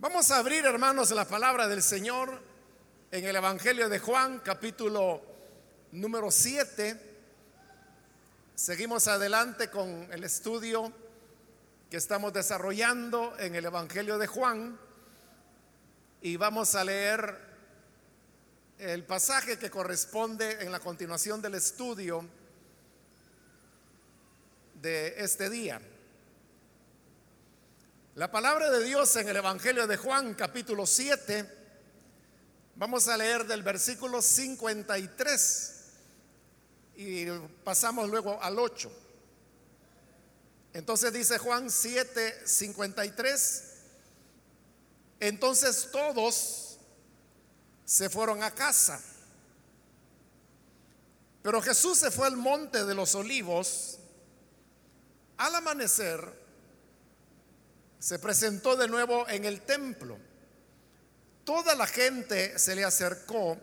Vamos a abrir, hermanos, la palabra del Señor en el Evangelio de Juan, capítulo número 7. Seguimos adelante con el estudio que estamos desarrollando en el Evangelio de Juan y vamos a leer el pasaje que corresponde en la continuación del estudio de este día. La palabra de Dios en el Evangelio de Juan capítulo 7, vamos a leer del versículo 53 y pasamos luego al 8. Entonces dice Juan 7, 53, entonces todos se fueron a casa. Pero Jesús se fue al monte de los olivos. Al amanecer, se presentó de nuevo en el templo. Toda la gente se le acercó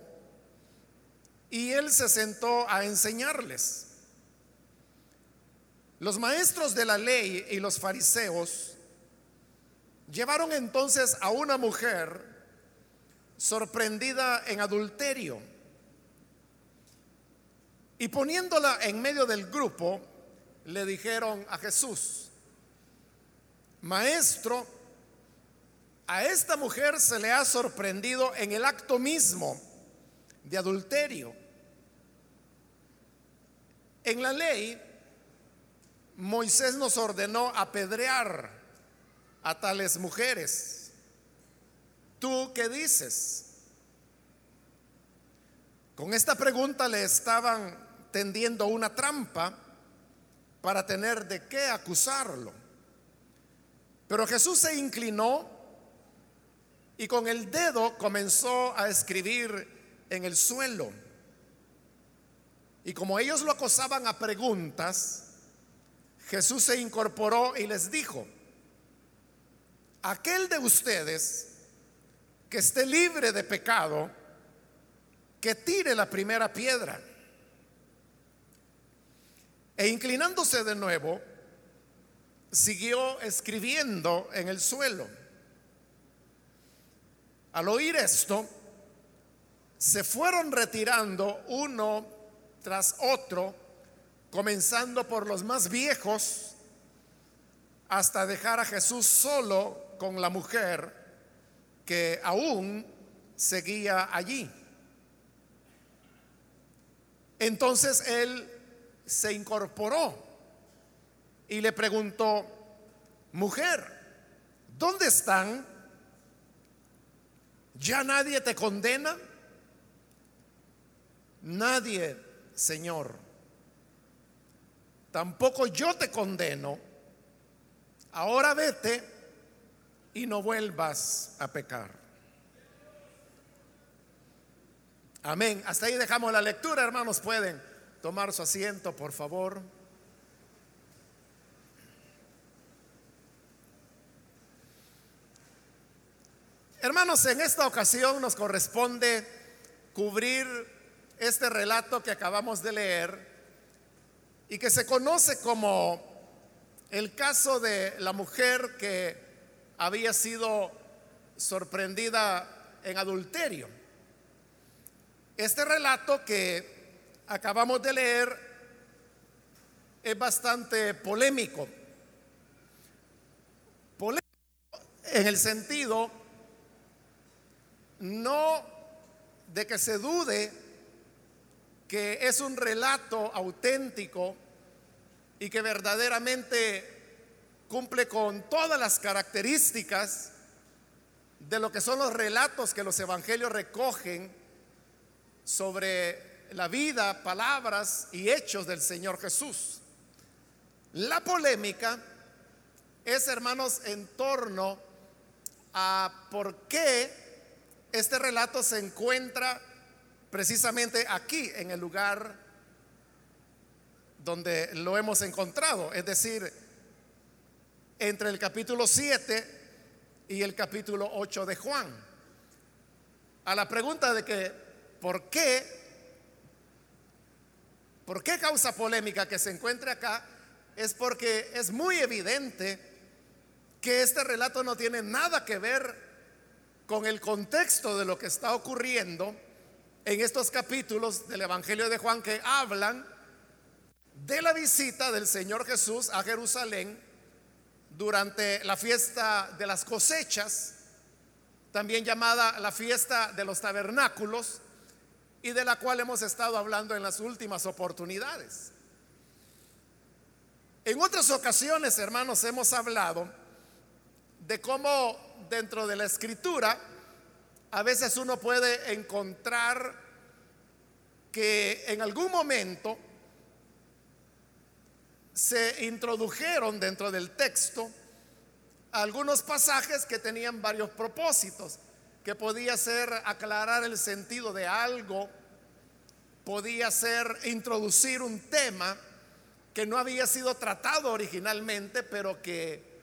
y él se sentó a enseñarles. Los maestros de la ley y los fariseos llevaron entonces a una mujer sorprendida en adulterio y poniéndola en medio del grupo, le dijeron a Jesús, Maestro, a esta mujer se le ha sorprendido en el acto mismo de adulterio. En la ley, Moisés nos ordenó apedrear a tales mujeres. ¿Tú qué dices? Con esta pregunta le estaban tendiendo una trampa para tener de qué acusarlo. Pero Jesús se inclinó y con el dedo comenzó a escribir en el suelo. Y como ellos lo acosaban a preguntas, Jesús se incorporó y les dijo, aquel de ustedes que esté libre de pecado, que tire la primera piedra. E inclinándose de nuevo, siguió escribiendo en el suelo. Al oír esto, se fueron retirando uno tras otro, comenzando por los más viejos, hasta dejar a Jesús solo con la mujer que aún seguía allí. Entonces él se incorporó y le preguntó, mujer, ¿dónde están? ¿Ya nadie te condena? Nadie, Señor. Tampoco yo te condeno. Ahora vete y no vuelvas a pecar. Amén. Hasta ahí dejamos la lectura, hermanos. Pueden tomar su asiento, por favor. Hermanos, en esta ocasión nos corresponde cubrir este relato que acabamos de leer y que se conoce como el caso de la mujer que había sido sorprendida en adulterio. Este relato que acabamos de leer es bastante polémico. Polémico en el sentido no de que se dude que es un relato auténtico y que verdaderamente cumple con todas las características de lo que son los relatos que los evangelios recogen sobre la vida, palabras y hechos del Señor Jesús. La polémica es, hermanos, en torno a por qué este relato se encuentra precisamente aquí, en el lugar donde lo hemos encontrado, es decir, entre el capítulo 7 y el capítulo 8 de Juan. A la pregunta de que, ¿por qué? ¿Por qué causa polémica que se encuentre acá? Es porque es muy evidente que este relato no tiene nada que ver con el contexto de lo que está ocurriendo en estos capítulos del Evangelio de Juan que hablan de la visita del Señor Jesús a Jerusalén durante la fiesta de las cosechas, también llamada la fiesta de los tabernáculos, y de la cual hemos estado hablando en las últimas oportunidades. En otras ocasiones, hermanos, hemos hablado de cómo dentro de la escritura a veces uno puede encontrar que en algún momento se introdujeron dentro del texto algunos pasajes que tenían varios propósitos, que podía ser aclarar el sentido de algo, podía ser introducir un tema que no había sido tratado originalmente, pero que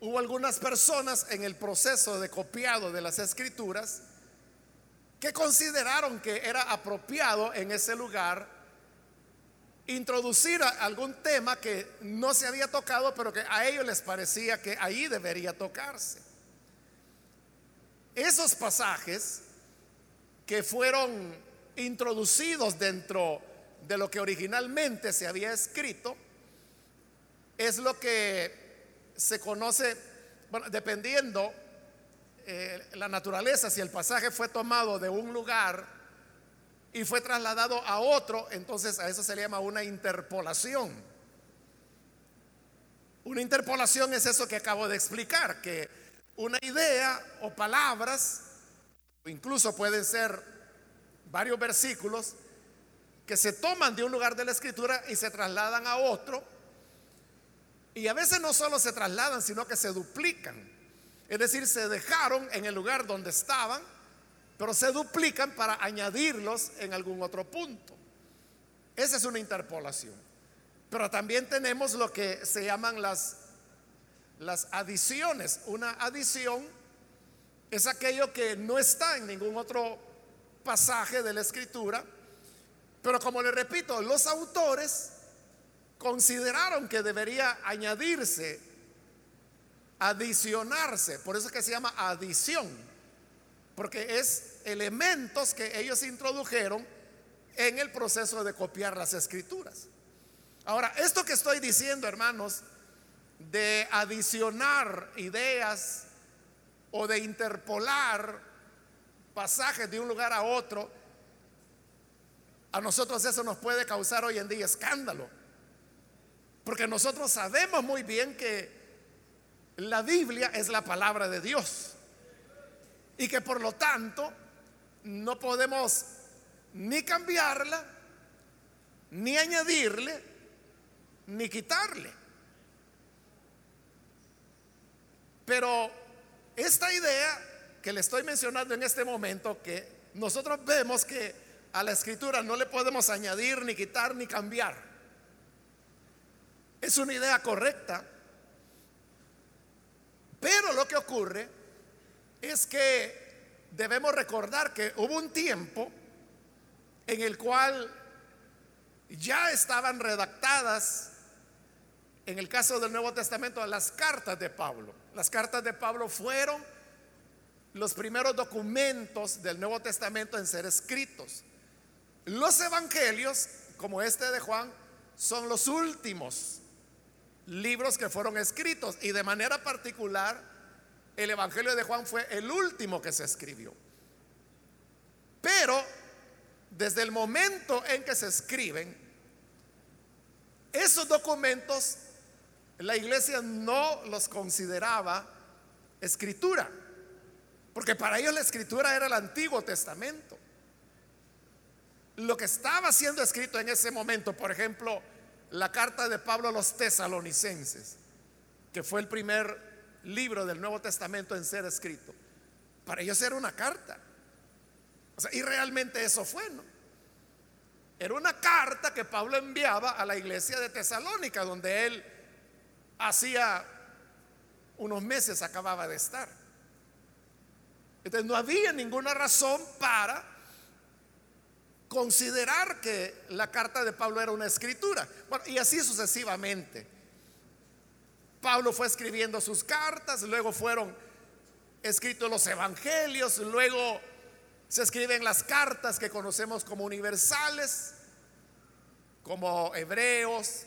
hubo algunas personas en el proceso de copiado de las escrituras que consideraron que era apropiado en ese lugar introducir algún tema que no se había tocado, pero que a ellos les parecía que ahí debería tocarse. Esos pasajes que fueron introducidos dentro de lo que originalmente se había escrito, es lo que se conoce, bueno, dependiendo eh, la naturaleza, si el pasaje fue tomado de un lugar y fue trasladado a otro, entonces a eso se le llama una interpolación. Una interpolación es eso que acabo de explicar, que una idea o palabras, incluso pueden ser varios versículos, que se toman de un lugar de la escritura y se trasladan a otro. Y a veces no solo se trasladan, sino que se duplican. Es decir, se dejaron en el lugar donde estaban, pero se duplican para añadirlos en algún otro punto. Esa es una interpolación. Pero también tenemos lo que se llaman las, las adiciones. Una adición es aquello que no está en ningún otro pasaje de la escritura pero como le repito, los autores consideraron que debería añadirse, adicionarse, por eso es que se llama adición, porque es elementos que ellos introdujeron en el proceso de copiar las escrituras. Ahora, esto que estoy diciendo, hermanos, de adicionar ideas o de interpolar pasajes de un lugar a otro, a nosotros eso nos puede causar hoy en día escándalo. Porque nosotros sabemos muy bien que la Biblia es la palabra de Dios. Y que por lo tanto no podemos ni cambiarla, ni añadirle, ni quitarle. Pero esta idea que le estoy mencionando en este momento, que nosotros vemos que a la escritura no le podemos añadir, ni quitar, ni cambiar. Es una idea correcta. Pero lo que ocurre es que debemos recordar que hubo un tiempo en el cual ya estaban redactadas, en el caso del Nuevo Testamento, las cartas de Pablo. Las cartas de Pablo fueron los primeros documentos del Nuevo Testamento en ser escritos. Los evangelios, como este de Juan, son los últimos libros que fueron escritos y de manera particular el Evangelio de Juan fue el último que se escribió. Pero desde el momento en que se escriben, esos documentos la iglesia no los consideraba escritura, porque para ellos la escritura era el Antiguo Testamento lo que estaba siendo escrito en ese momento, por ejemplo, la carta de Pablo a los tesalonicenses, que fue el primer libro del Nuevo Testamento en ser escrito, para ellos era una carta. y realmente eso fue, ¿no? Era una carta que Pablo enviaba a la iglesia de Tesalónica, donde él hacía unos meses acababa de estar. Entonces no había ninguna razón para considerar que la carta de Pablo era una escritura. y así sucesivamente. Pablo fue escribiendo sus cartas, luego fueron escrito los evangelios, luego se escriben las cartas que conocemos como universales, como Hebreos,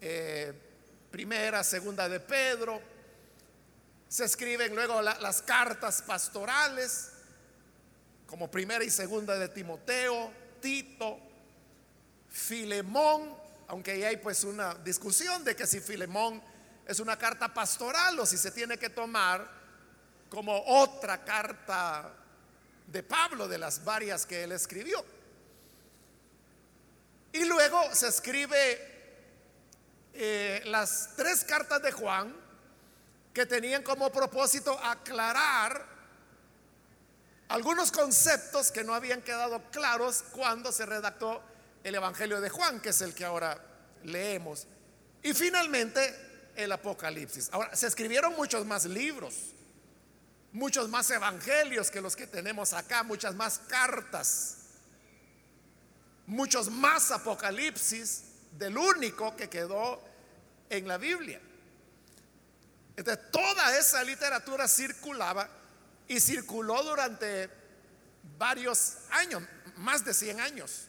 eh, primera, segunda de Pedro. Se escriben luego las cartas pastorales, como primera y segunda de Timoteo, Tito, Filemón, aunque ahí hay pues una discusión de que si Filemón es una carta pastoral o si se tiene que tomar como otra carta de Pablo de las varias que él escribió. Y luego se escribe eh, las tres cartas de Juan que tenían como propósito aclarar algunos conceptos que no habían quedado claros cuando se redactó el Evangelio de Juan, que es el que ahora leemos. Y finalmente el Apocalipsis. Ahora, se escribieron muchos más libros, muchos más evangelios que los que tenemos acá, muchas más cartas, muchos más Apocalipsis del único que quedó en la Biblia. Entonces, toda esa literatura circulaba y circuló durante varios años, más de 100 años.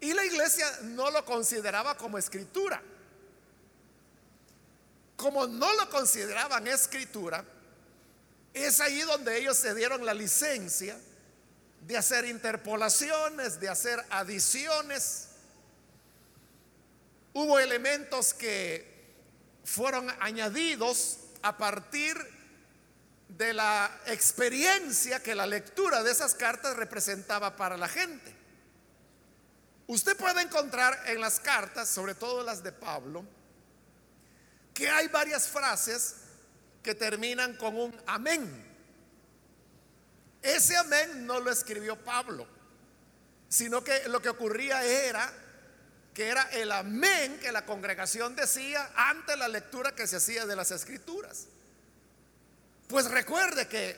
Y la iglesia no lo consideraba como escritura. Como no lo consideraban escritura, es ahí donde ellos se dieron la licencia de hacer interpolaciones, de hacer adiciones. Hubo elementos que fueron añadidos a partir de la experiencia que la lectura de esas cartas representaba para la gente. Usted puede encontrar en las cartas, sobre todo las de Pablo, que hay varias frases que terminan con un amén. Ese amén no lo escribió Pablo, sino que lo que ocurría era que era el amén que la congregación decía ante la lectura que se hacía de las escrituras. Pues recuerde que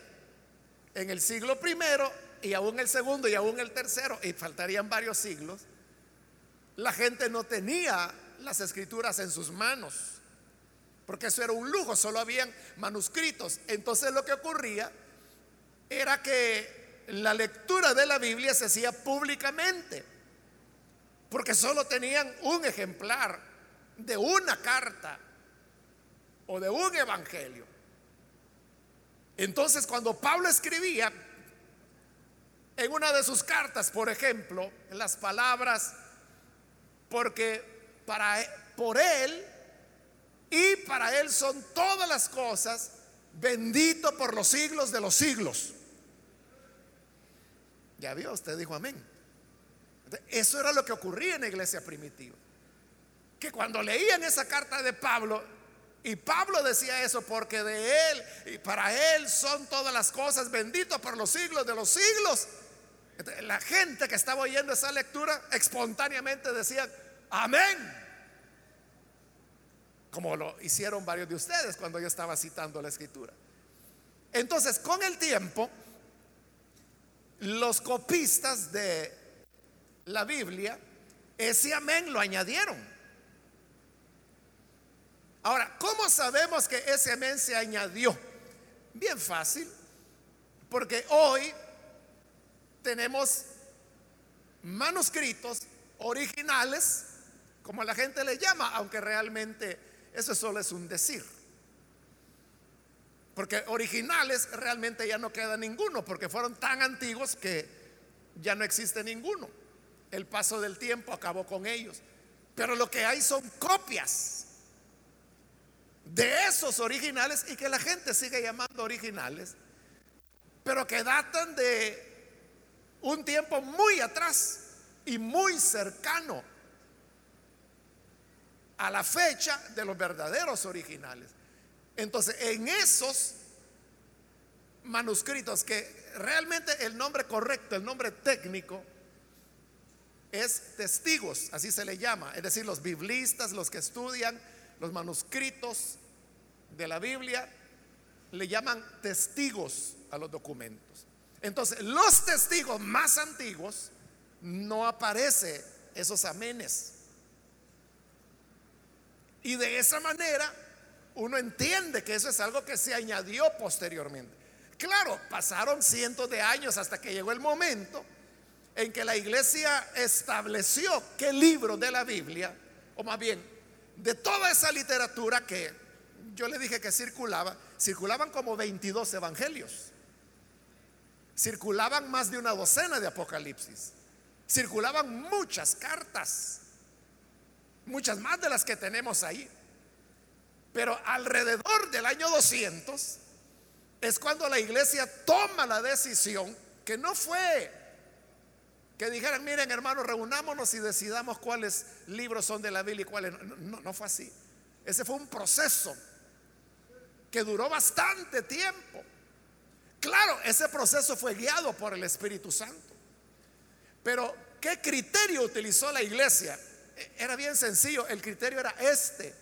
en el siglo primero y aún el segundo y aún el tercero, y faltarían varios siglos, la gente no tenía las escrituras en sus manos porque eso era un lujo, solo habían manuscritos. Entonces lo que ocurría era que la lectura de la Biblia se hacía públicamente, porque solo tenían un ejemplar de una carta o de un evangelio. Entonces cuando Pablo escribía en una de sus cartas, por ejemplo, las palabras, porque para, por él y para Él son todas las cosas, bendito por los siglos de los siglos. Ya vio, usted dijo amén. Eso era lo que ocurría en la iglesia primitiva. Que cuando leían esa carta de Pablo, y Pablo decía eso porque de Él y para Él son todas las cosas, bendito por los siglos de los siglos. La gente que estaba oyendo esa lectura espontáneamente decía, amén como lo hicieron varios de ustedes cuando yo estaba citando la escritura. Entonces, con el tiempo, los copistas de la Biblia, ese amén lo añadieron. Ahora, ¿cómo sabemos que ese amén se añadió? Bien fácil, porque hoy tenemos manuscritos originales, como la gente le llama, aunque realmente eso solo es un decir. Porque originales realmente ya no queda ninguno, porque fueron tan antiguos que ya no existe ninguno. El paso del tiempo acabó con ellos. Pero lo que hay son copias de esos originales y que la gente sigue llamando originales, pero que datan de un tiempo muy atrás y muy cercano a la fecha de los verdaderos originales. Entonces, en esos manuscritos, que realmente el nombre correcto, el nombre técnico, es testigos, así se le llama, es decir, los biblistas, los que estudian los manuscritos de la Biblia, le llaman testigos a los documentos. Entonces, los testigos más antiguos no aparece esos amenes. Y de esa manera uno entiende que eso es algo que se añadió posteriormente. Claro, pasaron cientos de años hasta que llegó el momento en que la iglesia estableció qué libro de la Biblia, o más bien, de toda esa literatura que yo le dije que circulaba, circulaban como 22 evangelios, circulaban más de una docena de apocalipsis, circulaban muchas cartas, muchas más de las que tenemos ahí. Pero alrededor del año 200 es cuando la iglesia toma la decisión, que no fue que dijeran, miren hermanos, reunámonos y decidamos cuáles libros son de la Biblia y cuáles no. No, no fue así. Ese fue un proceso que duró bastante tiempo. Claro, ese proceso fue guiado por el Espíritu Santo. Pero, ¿qué criterio utilizó la iglesia? E, era bien sencillo, el criterio era este.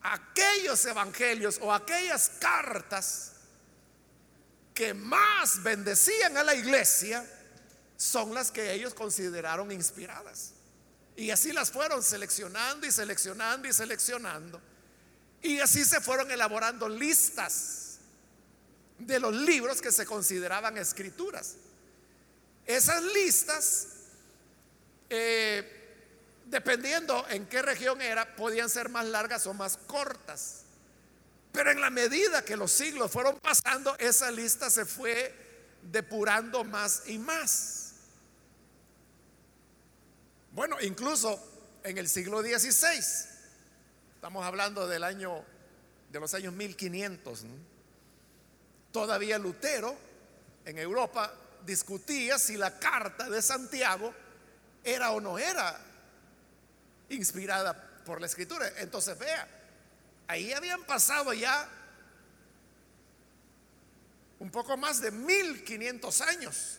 Aquellos evangelios o aquellas cartas que más bendecían a la iglesia, son las que ellos consideraron inspiradas. Y así las fueron seleccionando y seleccionando y seleccionando. Y así se fueron elaborando listas de los libros que se consideraban escrituras. Esas listas, eh, dependiendo en qué región era, podían ser más largas o más cortas. Pero en la medida que los siglos fueron pasando, esa lista se fue depurando más y más. Bueno, incluso en el siglo XVI, estamos hablando del año, de los años 1500, todavía Lutero en Europa discutía si la carta de Santiago era o no era inspirada por la escritura. Entonces vea, ahí habían pasado ya un poco más de 1500 años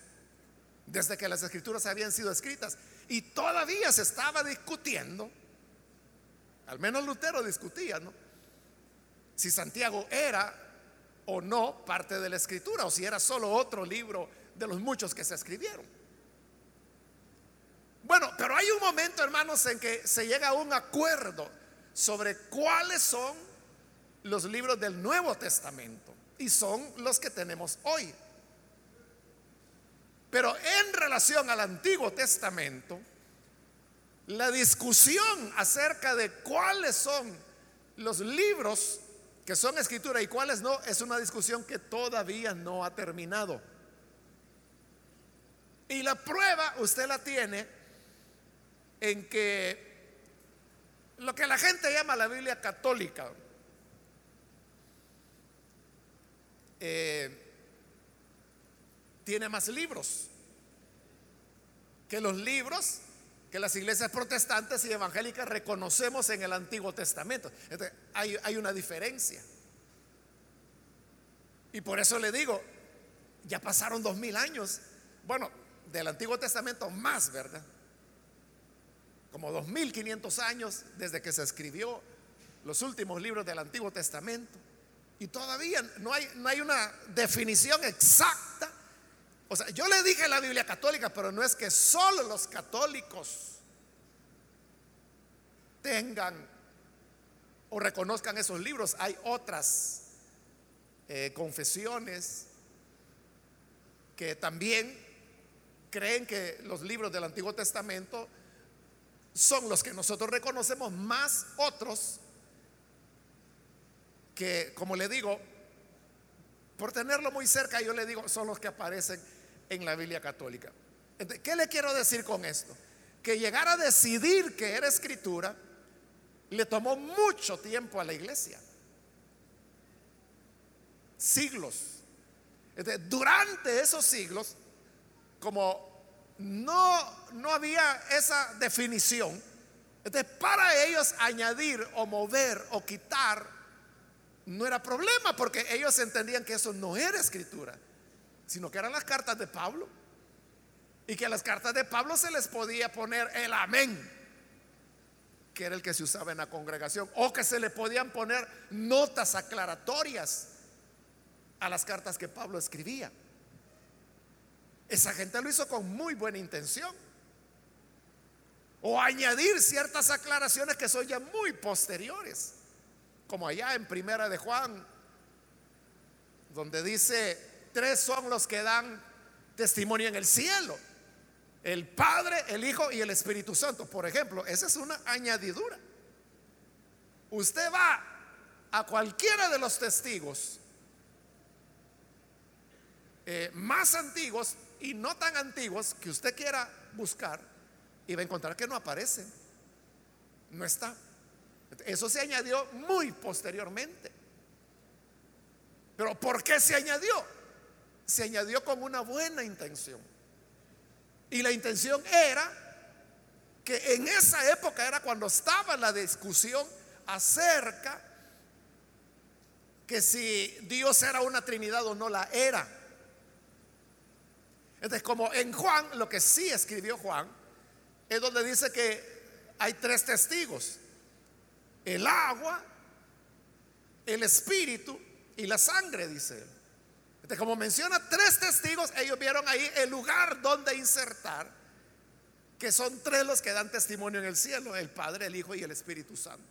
desde que las escrituras habían sido escritas. Y todavía se estaba discutiendo, al menos Lutero discutía, ¿no? Si Santiago era o no parte de la escritura o si era solo otro libro de los muchos que se escribieron. Bueno, pero hay un momento, hermanos, en que se llega a un acuerdo sobre cuáles son los libros del Nuevo Testamento y son los que tenemos hoy. Pero en relación al Antiguo Testamento, la discusión acerca de cuáles son los libros que son escritura y cuáles no es una discusión que todavía no ha terminado. Y la prueba usted la tiene en que lo que la gente llama la Biblia católica, eh, tiene más libros que los libros que las iglesias protestantes y evangélicas reconocemos en el Antiguo Testamento. hay, hay una diferencia. Y por eso le digo, ya pasaron dos mil años, bueno, del Antiguo Testamento más, ¿verdad? Como dos mil quinientos años desde que se escribió los últimos libros del Antiguo Testamento. Y todavía no hay, no hay una definición exacta o sea, yo le dije la Biblia católica, pero no es que solo los católicos tengan o reconozcan esos libros. Hay otras eh, confesiones que también creen que los libros del Antiguo Testamento son los que nosotros reconocemos, más otros que, como le digo, por tenerlo muy cerca, yo le digo, son los que aparecen en la Biblia católica. ¿Qué le quiero decir con esto? Que llegar a decidir que era escritura le tomó mucho tiempo a la iglesia. Siglos. durante esos siglos, como no, no había esa definición, entonces para ellos añadir o mover o quitar no era problema porque ellos entendían que eso no era escritura sino que eran las cartas de Pablo. Y que a las cartas de Pablo se les podía poner el amén, que era el que se usaba en la congregación, o que se le podían poner notas aclaratorias a las cartas que Pablo escribía. Esa gente lo hizo con muy buena intención. O añadir ciertas aclaraciones que son ya muy posteriores. como allá en Primera de Juan, donde dice, tres son los que dan testimonio en el cielo. El Padre, el Hijo y el Espíritu Santo. Por ejemplo, esa es una añadidura. Usted va a cualquiera de los testigos eh, más antiguos y no tan antiguos que usted quiera buscar y va a encontrar que no aparece. No está. Eso se añadió muy posteriormente. Pero ¿por qué se añadió? Se añadió con una buena intención. Y la intención era que en esa época era cuando estaba la discusión acerca que si Dios era una Trinidad o no la era. Entonces, como en Juan, lo que sí escribió Juan, es donde dice que hay tres testigos. El agua, el espíritu y la sangre, dice él. Como menciona tres testigos, ellos vieron ahí el lugar donde insertar, que son tres los que dan testimonio en el cielo, el Padre, el Hijo y el Espíritu Santo.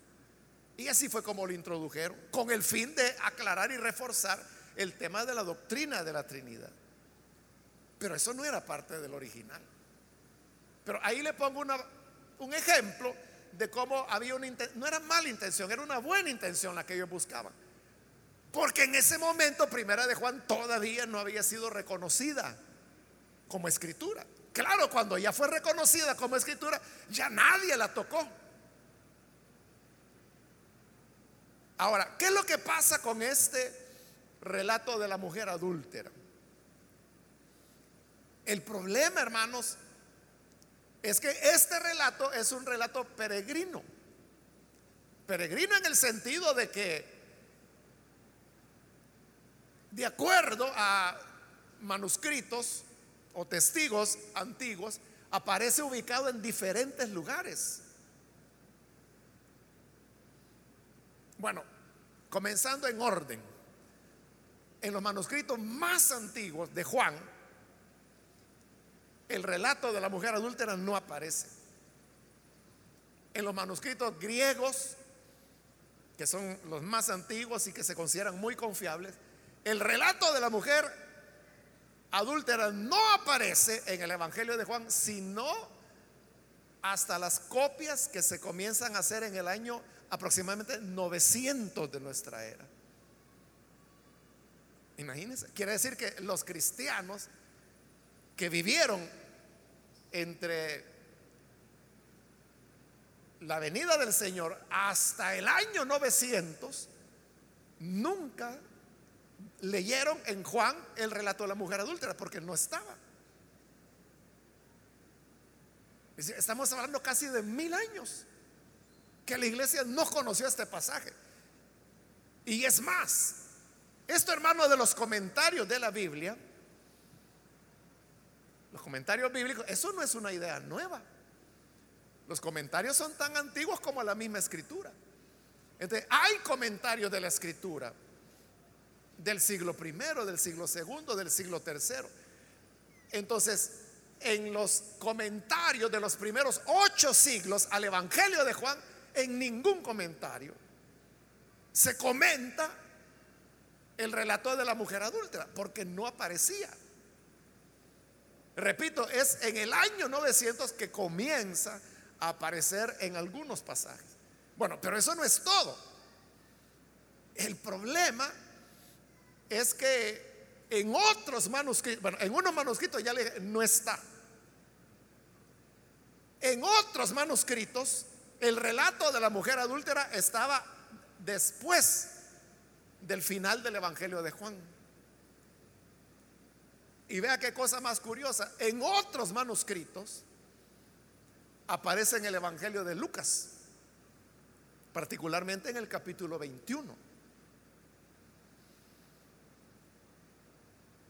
Y así fue como lo introdujeron, con el fin de aclarar y reforzar el tema de la doctrina de la Trinidad. Pero eso no era parte del original. Pero ahí le pongo un ejemplo de cómo había una intención, no era mala intención, era una buena intención la que ellos buscaban. Porque en ese momento, primera de Juan todavía no había sido reconocida como escritura. Claro, cuando ya fue reconocida como escritura, ya nadie la tocó. Ahora, ¿qué es lo que pasa con este relato de la mujer adúltera? El problema, hermanos, es que este relato es un relato peregrino. Peregrino en el sentido de que, de acuerdo a manuscritos o testigos antiguos, aparece ubicado en diferentes lugares. Bueno, comenzando en orden, en los manuscritos más antiguos de Juan, el relato de la mujer adúltera no aparece. En los manuscritos griegos, que son los más antiguos y que se consideran muy confiables, el relato de la mujer adúltera no aparece en el Evangelio de Juan, sino hasta las copias que se comienzan a hacer en el año aproximadamente 900 de nuestra era. Imagínense, quiere decir que los cristianos que vivieron entre la venida del Señor hasta el año 900, nunca leyeron en Juan el relato de la mujer adúltera, porque no estaba. Estamos hablando casi de mil años que la iglesia no conoció este pasaje. Y es más, esto hermano de los comentarios de la Biblia, los comentarios bíblicos, eso no es una idea nueva. Los comentarios son tan antiguos como la misma escritura. Entonces, hay comentarios de la escritura del siglo primero, del siglo segundo, del siglo tercero. Entonces, en los comentarios de los primeros ocho siglos al Evangelio de Juan, en ningún comentario se comenta el relato de la mujer adúltera, porque no aparecía. Repito, es en el año 900 que comienza a aparecer en algunos pasajes. Bueno, pero eso no es todo. El problema es que en otros manuscritos, bueno, en unos manuscritos ya le no está. En otros manuscritos, el relato de la mujer adúltera estaba después del final del Evangelio de Juan. Y vea qué cosa más curiosa. En otros manuscritos aparece en el Evangelio de Lucas, particularmente en el capítulo 21.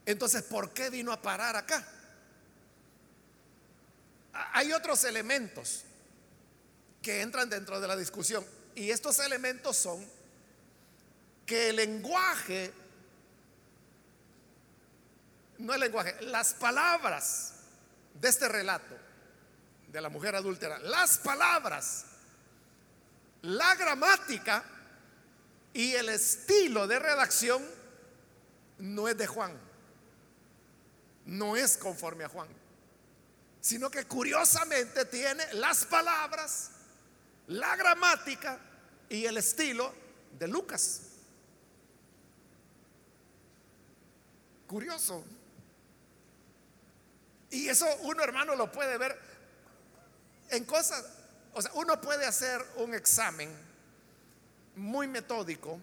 Entonces, ¿por qué vino a parar acá? Hay otros elementos que entran dentro de la discusión y estos elementos son que el lenguaje no el lenguaje, las palabras de este relato de la mujer adúltera, las palabras, la gramática Y el estilo de redacción no es de Juan, no es conforme a Juan, sino que curiosamente tiene las palabras, la gramática y el estilo de Lucas. Curioso. Y eso uno, hermano, lo puede ver en cosas, o sea, uno puede hacer un examen muy metódico.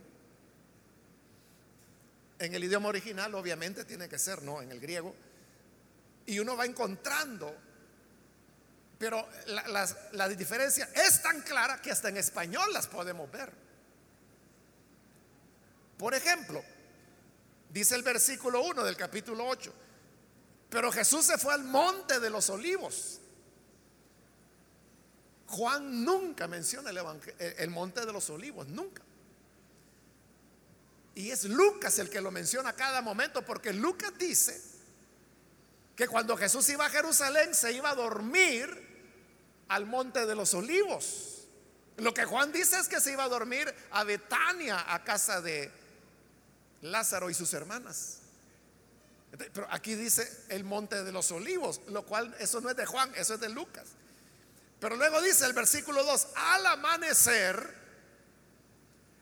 En el idioma original, obviamente, tiene que ser, ¿no? En el griego. Y uno va encontrando. Pero la, diferencia es tan clara que hasta en español las podemos ver. Por ejemplo, dice el versículo 1 del capítulo 8, pero Jesús se fue al monte de los olivos. Juan nunca menciona el, monte de los olivos, nunca. Y es Lucas el que lo menciona a cada momento, porque Lucas dice que cuando Jesús iba a Jerusalén se iba a dormir al monte de los olivos. Lo que Juan dice es que se iba a dormir a Betania, a casa de Lázaro y sus hermanas. Pero aquí dice el monte de los olivos, lo cual eso no es de Juan, eso es de Lucas. Pero luego dice el versículo 2, al amanecer,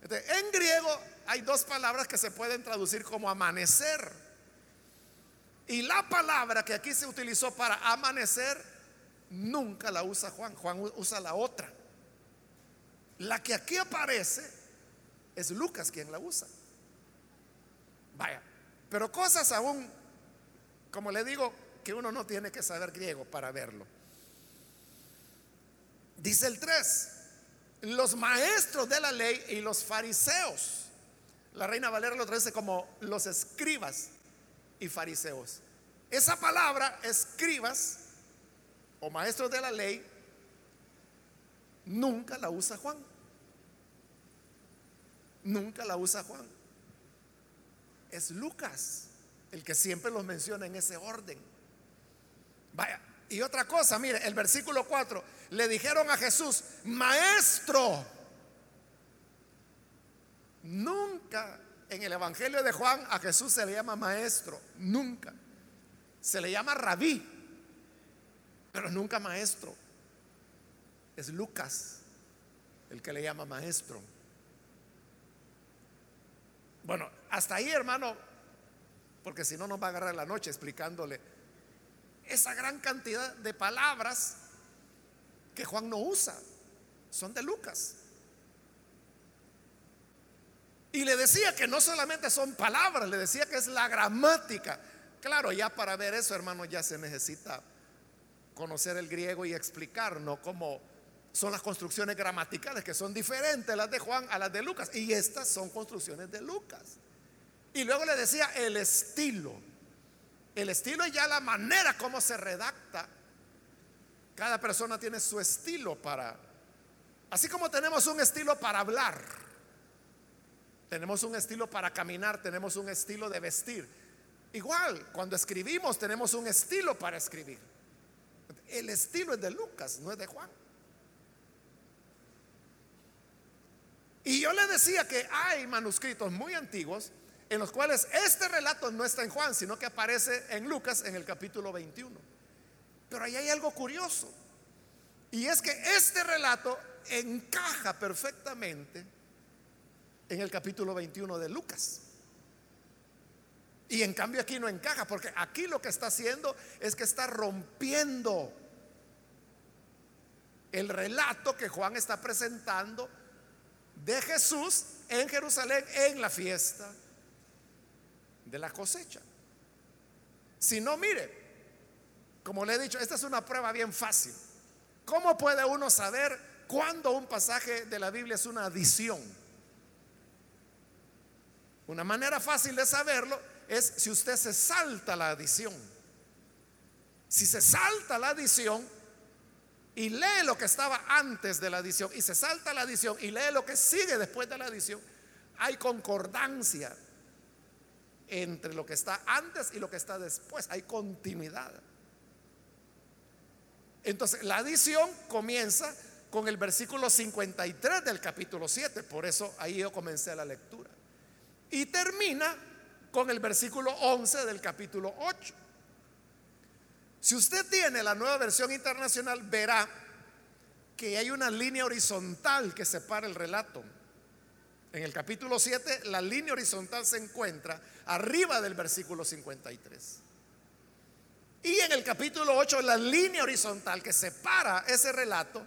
en griego hay dos palabras que se pueden traducir como amanecer. Y la palabra que aquí se utilizó para amanecer, nunca la usa Juan, Juan usa la otra. La que aquí aparece es Lucas quien la usa. Vaya, pero cosas aún como le digo, que uno no tiene que saber griego para verlo. Dice el 3, los maestros de la ley y los fariseos. La reina Valera lo traduce como los escribas y fariseos. Esa palabra, escribas o maestros de la ley, nunca la usa Juan. Nunca la usa Juan. Es Lucas el que siempre los menciona en ese orden. Vaya, y otra cosa, mire, el versículo 4, le dijeron a Jesús, maestro, nunca en el Evangelio de Juan a Jesús se le llama maestro, nunca. Se le llama rabí, pero nunca maestro. Es Lucas el que le llama maestro. Bueno, hasta ahí, hermano, porque si no nos va a agarrar la noche explicándole esa gran cantidad de palabras que Juan no usa, son de Lucas. Y le decía que no solamente son palabras, le decía que es la gramática. Claro, ya para ver eso, hermano, ya se necesita conocer el griego y explicar, ¿no? Cómo son las construcciones gramaticales, que son diferentes las de Juan a las de Lucas. Y estas son construcciones de Lucas. Y luego le decía el estilo. El estilo es ya la manera como se redacta. Cada persona tiene su estilo para... Así como tenemos un estilo para hablar, tenemos un estilo para caminar, tenemos un estilo de vestir. Igual, cuando escribimos tenemos un estilo para escribir. El estilo es de Lucas, no es de Juan. Y yo le decía que hay manuscritos muy antiguos en los cuales este relato no está en Juan, sino que aparece en Lucas en el capítulo 21. Pero ahí hay algo curioso. Y es que este relato encaja perfectamente en el capítulo 21 de Lucas. Y en cambio aquí no encaja, porque aquí lo que está haciendo es que está rompiendo el relato que Juan está presentando de Jesús en Jerusalén en la fiesta de la cosecha. Si no, mire, como le he dicho, esta es una prueba bien fácil. ¿Cómo puede uno saber cuándo un pasaje de la Biblia es una adición? Una manera fácil de saberlo es si usted se salta la adición. Si se salta la adición y lee lo que estaba antes de la adición y se salta la adición y lee lo que sigue después de la adición, hay concordancia entre lo que está antes y lo que está después. Hay continuidad. Entonces, la adición comienza con el versículo 53 del capítulo 7, por eso ahí yo comencé la lectura. Y termina con el versículo 11 del capítulo 8. Si usted tiene la nueva versión internacional, verá que hay una línea horizontal que separa el relato. En el capítulo 7, la línea horizontal se encuentra arriba del versículo 53. Y en el capítulo 8, la línea horizontal que separa ese relato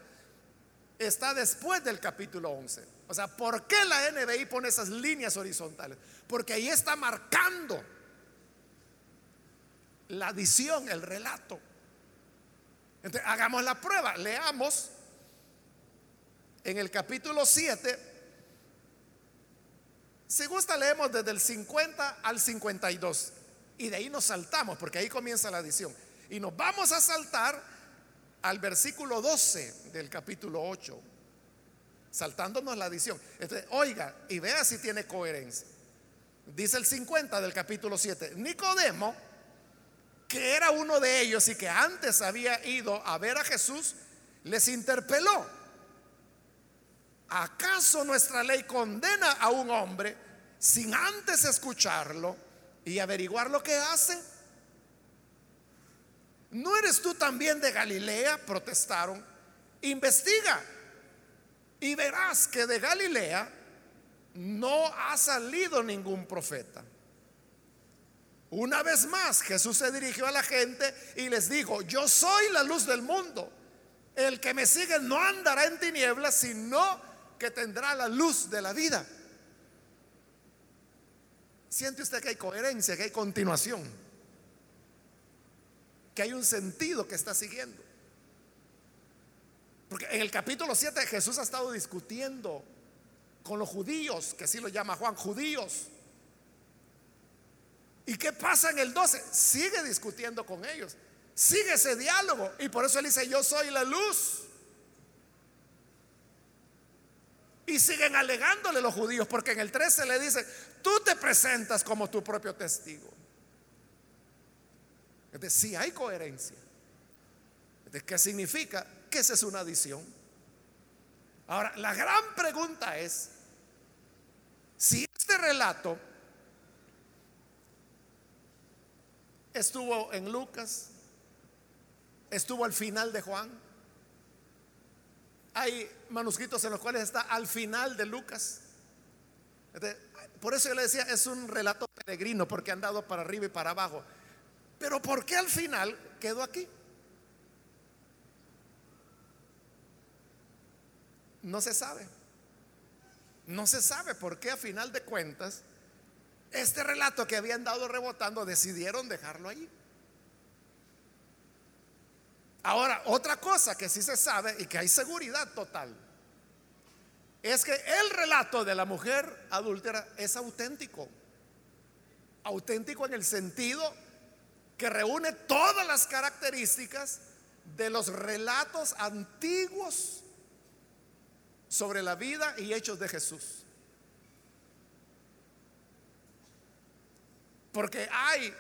está después del capítulo 11. O sea, ¿por qué la NBI pone esas líneas horizontales? Porque ahí está marcando la adición, el relato. Entonces, hagamos la prueba, leamos en el capítulo 7 si gusta, leemos desde el 50 al 52. Y de ahí nos saltamos, porque ahí comienza la adición. Y nos vamos a saltar al versículo 12 del capítulo 8, saltándonos la adición. Entonces, oiga y vea si tiene coherencia. Dice el 50 del capítulo 7. Nicodemo, que era uno de ellos y que antes había ido a ver a Jesús, les interpeló. ¿Acaso nuestra ley condena a un hombre sin antes escucharlo y averiguar lo que hace? ¿No eres tú también de Galilea? Protestaron. Investiga y verás que de Galilea no ha salido ningún profeta. Una vez más Jesús se dirigió a la gente y les dijo, yo soy la luz del mundo. El que me sigue no andará en tinieblas, sino que tendrá la luz de la vida. Siente usted que hay coherencia, que hay continuación, que hay un sentido que está siguiendo. Porque en el capítulo 7 Jesús ha estado discutiendo con los judíos, que así lo llama Juan, judíos. ¿Y qué pasa en el 12? Sigue discutiendo con ellos, sigue ese diálogo. Y por eso él dice, yo soy la luz. Y siguen alegándole los judíos, porque en el 13 le dice, tú te presentas como tu propio testigo. Es decir, si hay coherencia. ¿Qué significa? Que esa es una adición. Ahora, la gran pregunta es, si este relato estuvo en Lucas, estuvo al final de Juan, hay manuscritos en los cuales está al final de Lucas. Por eso yo le decía, es un relato peregrino porque han dado para arriba y para abajo. Pero ¿por qué al final quedó aquí? No se sabe. No se sabe por qué a final de cuentas este relato que habían dado rebotando decidieron dejarlo ahí. Ahora, otra cosa que sí se sabe y que hay seguridad total es que el relato de la mujer adúltera es auténtico. Auténtico en el sentido que reúne todas las características de los relatos antiguos sobre la vida y hechos de Jesús. Porque hay,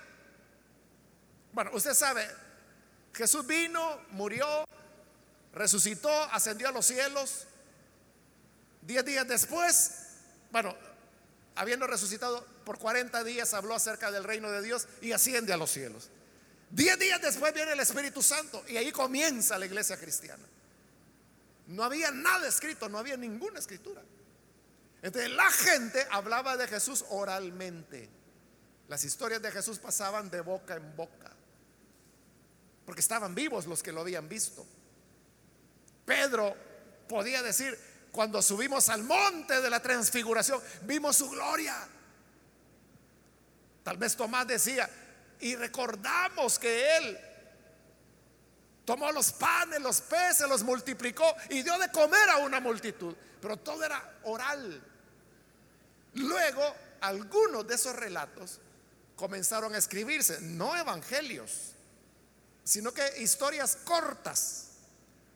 bueno, usted sabe, Jesús vino, murió, resucitó, ascendió a los cielos. Diez días después, bueno, habiendo resucitado por 40 días, habló acerca del reino de Dios y asciende a los cielos. Diez días después viene el Espíritu Santo y ahí comienza la iglesia cristiana. No había nada escrito, no había ninguna escritura. Entonces la gente hablaba de Jesús oralmente. Las historias de Jesús pasaban de boca en boca porque estaban vivos los que lo habían visto. Pedro podía decir, cuando subimos al monte de la transfiguración, vimos su gloria. Tal vez Tomás decía, y recordamos que él tomó los panes, los peces, los multiplicó y dio de comer a una multitud. Pero todo era oral. Luego, algunos de esos relatos comenzaron a escribirse, no evangelios, sino que historias cortas.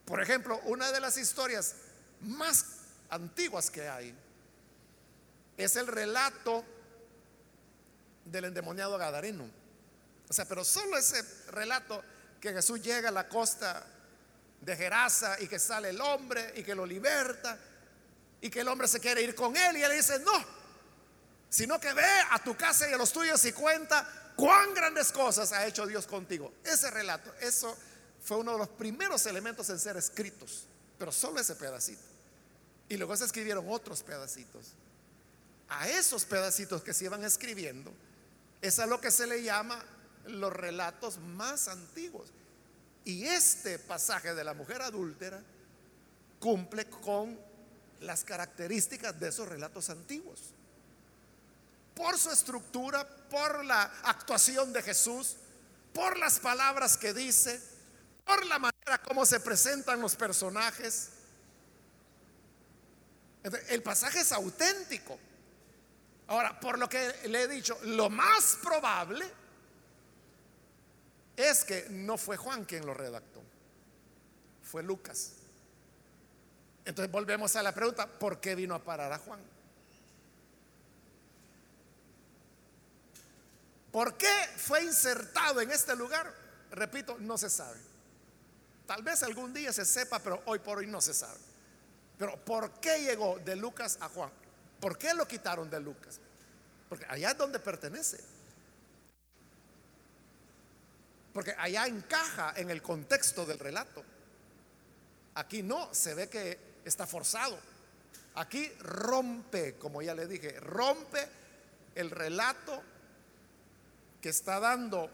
Por ejemplo, una de las historias más antiguas que hay es el relato del endemoniado Gadareno. O sea, pero solo ese relato que Jesús llega a la costa de Gerasa y que sale el hombre y que lo liberta y que el hombre se quiere ir con él y él dice, no, sino que ve a tu casa y a los tuyos y cuenta cuán grandes cosas ha hecho Dios contigo. Ese relato, eso fue uno de los primeros elementos en ser escritos, pero solo ese pedacito. Y luego se escribieron otros pedacitos. A esos pedacitos que se iban escribiendo, es a lo que se le llama los relatos más antiguos. Y este pasaje de la mujer adúltera cumple con las características de esos relatos antiguos. Por su estructura, por la actuación de Jesús, por las palabras que dice, por la manera como se presentan los personajes. El pasaje es auténtico. Ahora, por lo que le he dicho, lo más probable es que no fue Juan quien lo redactó, fue Lucas. Entonces volvemos a la pregunta, ¿por qué vino a parar a Juan? ¿Por qué fue insertado en este lugar? Repito, no se sabe. Tal vez algún día se sepa, pero hoy por hoy no se sabe. Pero ¿por qué llegó de Lucas a Juan? ¿Por qué lo quitaron de Lucas? Porque allá es donde pertenece. Porque allá encaja en el contexto del relato. Aquí no, se ve que está forzado. Aquí rompe, como ya le dije, rompe el relato que está dando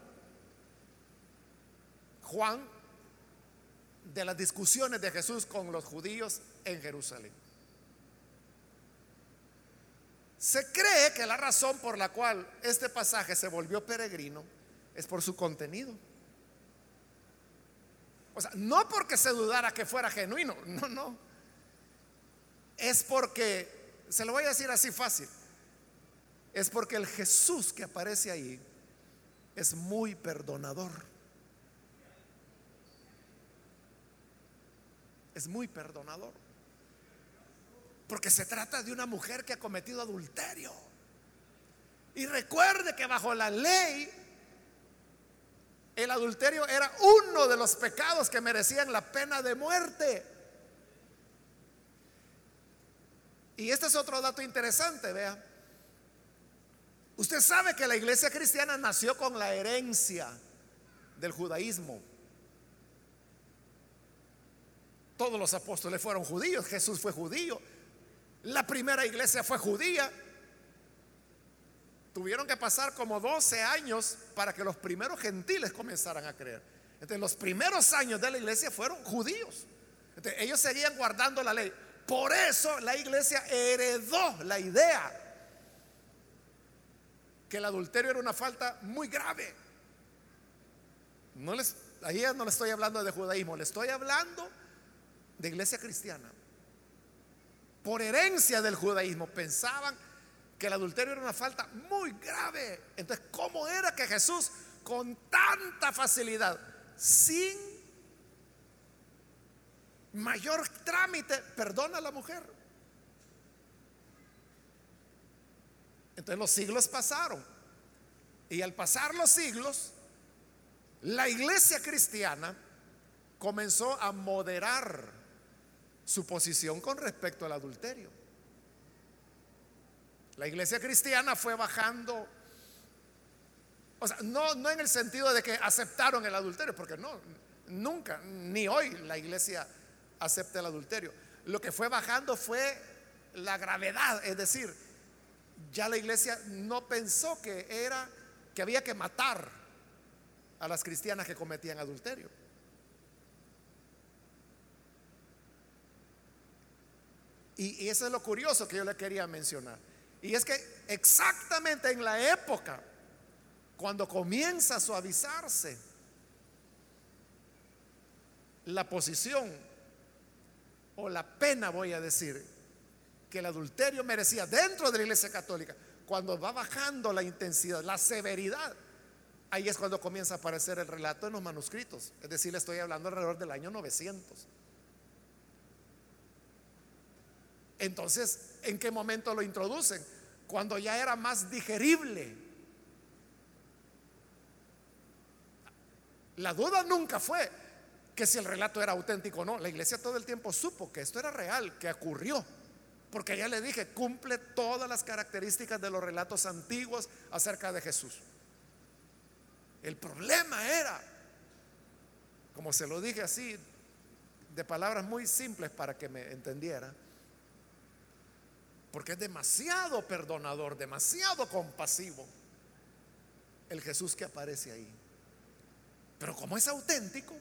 Juan de las discusiones de Jesús con los judíos en Jerusalén. Se cree que la razón por la cual este pasaje se volvió peregrino es por su contenido. O sea, no porque se dudara que fuera genuino, no, no. Es porque, se lo voy a decir así fácil, es porque el Jesús que aparece ahí es muy perdonador. Es muy perdonador. Porque se trata de una mujer que ha cometido adulterio. Y recuerde que bajo la ley, el adulterio era uno de los pecados que merecían la pena de muerte. Y este es otro dato interesante, vea. Usted sabe que la iglesia cristiana nació con la herencia del judaísmo. Todos los apóstoles fueron judíos, Jesús fue judío, la primera iglesia fue judía. Tuvieron que pasar como 12 años para que los primeros gentiles comenzaran a creer. Entonces los primeros años de la iglesia fueron judíos. Entonces ellos seguían guardando la ley. Por eso la iglesia heredó la idea que el adulterio era una falta muy grave. No les, ahí no le estoy hablando de judaísmo, le estoy hablando de iglesia cristiana. Por herencia del judaísmo pensaban que el adulterio era una falta muy grave. Entonces, ¿cómo era que Jesús con tanta facilidad, sin mayor trámite, perdona a la mujer? Entonces los siglos pasaron. Y al pasar los siglos, la iglesia cristiana comenzó a moderar su posición con respecto al adulterio. La iglesia cristiana fue bajando, o sea, no, no en el sentido de que aceptaron el adulterio, porque no, nunca, ni hoy la iglesia acepta el adulterio. Lo que fue bajando fue la gravedad, es decir, ya la iglesia no pensó que era que había que matar a las cristianas que cometían adulterio. Y, y, eso es lo curioso que yo le quería mencionar. Y es que exactamente en la época, cuando comienza a suavizarse la posición o la pena, voy a decir, que el adulterio merecía dentro de la iglesia católica, cuando va bajando la intensidad, la severidad, ahí es cuando comienza a aparecer el relato en los manuscritos. Es decir, le estoy hablando alrededor del año 900. Entonces, ¿en qué momento lo introducen? Cuando ya era más digerible. La duda nunca fue que si el relato era auténtico o no. La iglesia todo el tiempo supo que esto era real, que ocurrió. Porque ya le dije, cumple todas las características de los relatos antiguos acerca de Jesús. El problema era, como se lo dije así, de palabras muy simples para que me entendiera, porque es demasiado perdonador, demasiado compasivo el Jesús que aparece ahí. Pero como es auténtico,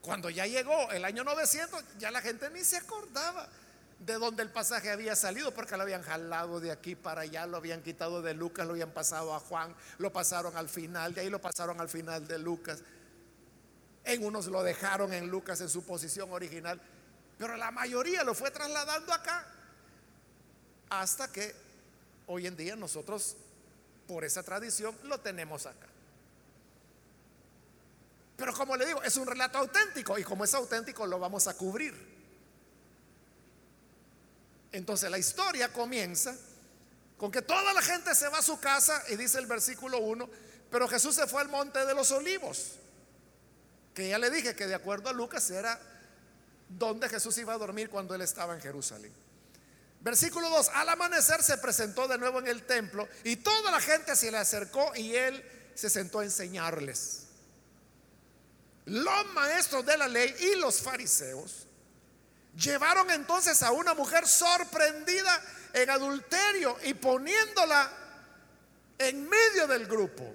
cuando ya llegó el año 900, ya la gente ni se acordaba de dónde el pasaje había salido, porque lo habían jalado de aquí para allá, lo habían quitado de Lucas, lo habían pasado a Juan, lo pasaron al final, de ahí lo pasaron al final de Lucas. En unos lo dejaron en Lucas en su posición original, pero la mayoría lo fue trasladando acá, hasta que hoy en día nosotros, por esa tradición, lo tenemos acá. Pero como le digo, es un relato auténtico y como es auténtico lo vamos a cubrir. Entonces la historia comienza con que toda la gente se va a su casa y dice el versículo 1, pero Jesús se fue al monte de los olivos, que ya le dije que de acuerdo a Lucas era donde Jesús iba a dormir cuando él estaba en Jerusalén. Versículo 2, al amanecer se presentó de nuevo en el templo y toda la gente se le acercó y él se sentó a enseñarles. Los maestros de la ley y los fariseos llevaron entonces a una mujer sorprendida en adulterio y poniéndola en medio del grupo.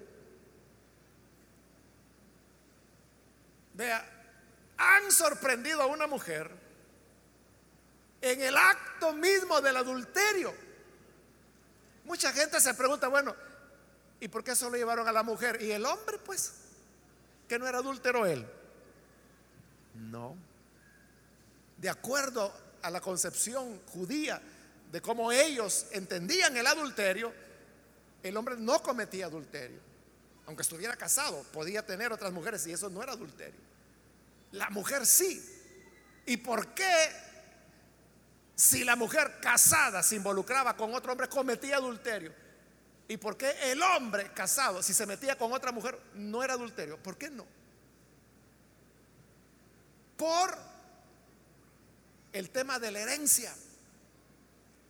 Vea, han sorprendido a una mujer en el acto mismo del adulterio. Mucha gente se pregunta, bueno, ¿y por qué solo llevaron a la mujer? ¿Y el hombre? Pues que no era adúltero él? No. De acuerdo a la concepción judía de cómo ellos entendían el adulterio, el hombre no cometía adulterio. Aunque estuviera casado, podía tener otras mujeres y eso no era adulterio. La mujer sí. ¿Y por qué si la mujer casada se involucraba con otro hombre cometía adulterio? ¿Y por qué el hombre casado, si se metía con otra mujer, no era adulterio? ¿Por qué no? Por el tema de la herencia.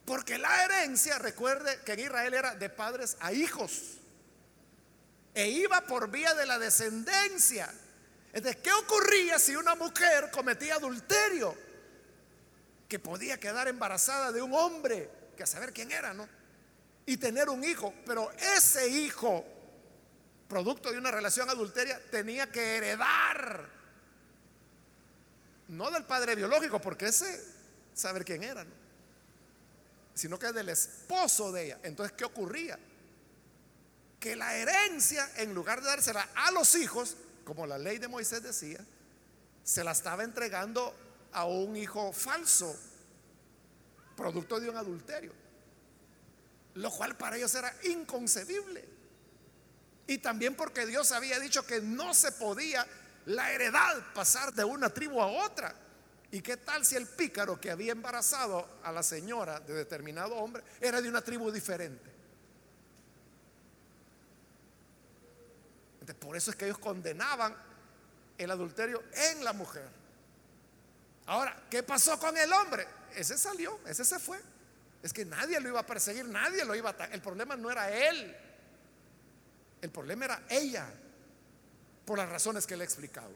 Porque la herencia, recuerde que en Israel era de padres a hijos. E iba por vía de la descendencia. Entonces, ¿qué ocurría si una mujer cometía adulterio? Que podía quedar embarazada de un hombre, que a saber quién era, ¿no? y tener un hijo, pero ese hijo, producto de una relación adulteria, tenía que heredar, no del padre biológico, porque ese, saber quién era, sino que del esposo de ella. Entonces, ¿qué ocurría? Que la herencia, en lugar de dársela a los hijos, como la ley de Moisés decía, se la estaba entregando a un hijo falso, producto de un adulterio lo cual para ellos era inconcebible. Y también porque Dios había dicho que no se podía la heredad pasar de una tribu a otra. ¿Y qué tal si el pícaro que había embarazado a la señora de determinado hombre era de una tribu diferente? Por eso es que ellos condenaban el adulterio en la mujer. Ahora, ¿qué pasó con el hombre? Ese salió, ese se fue. Es que nadie lo iba a perseguir, nadie lo iba a... El problema no era él, el problema era ella, por las razones que le he explicado.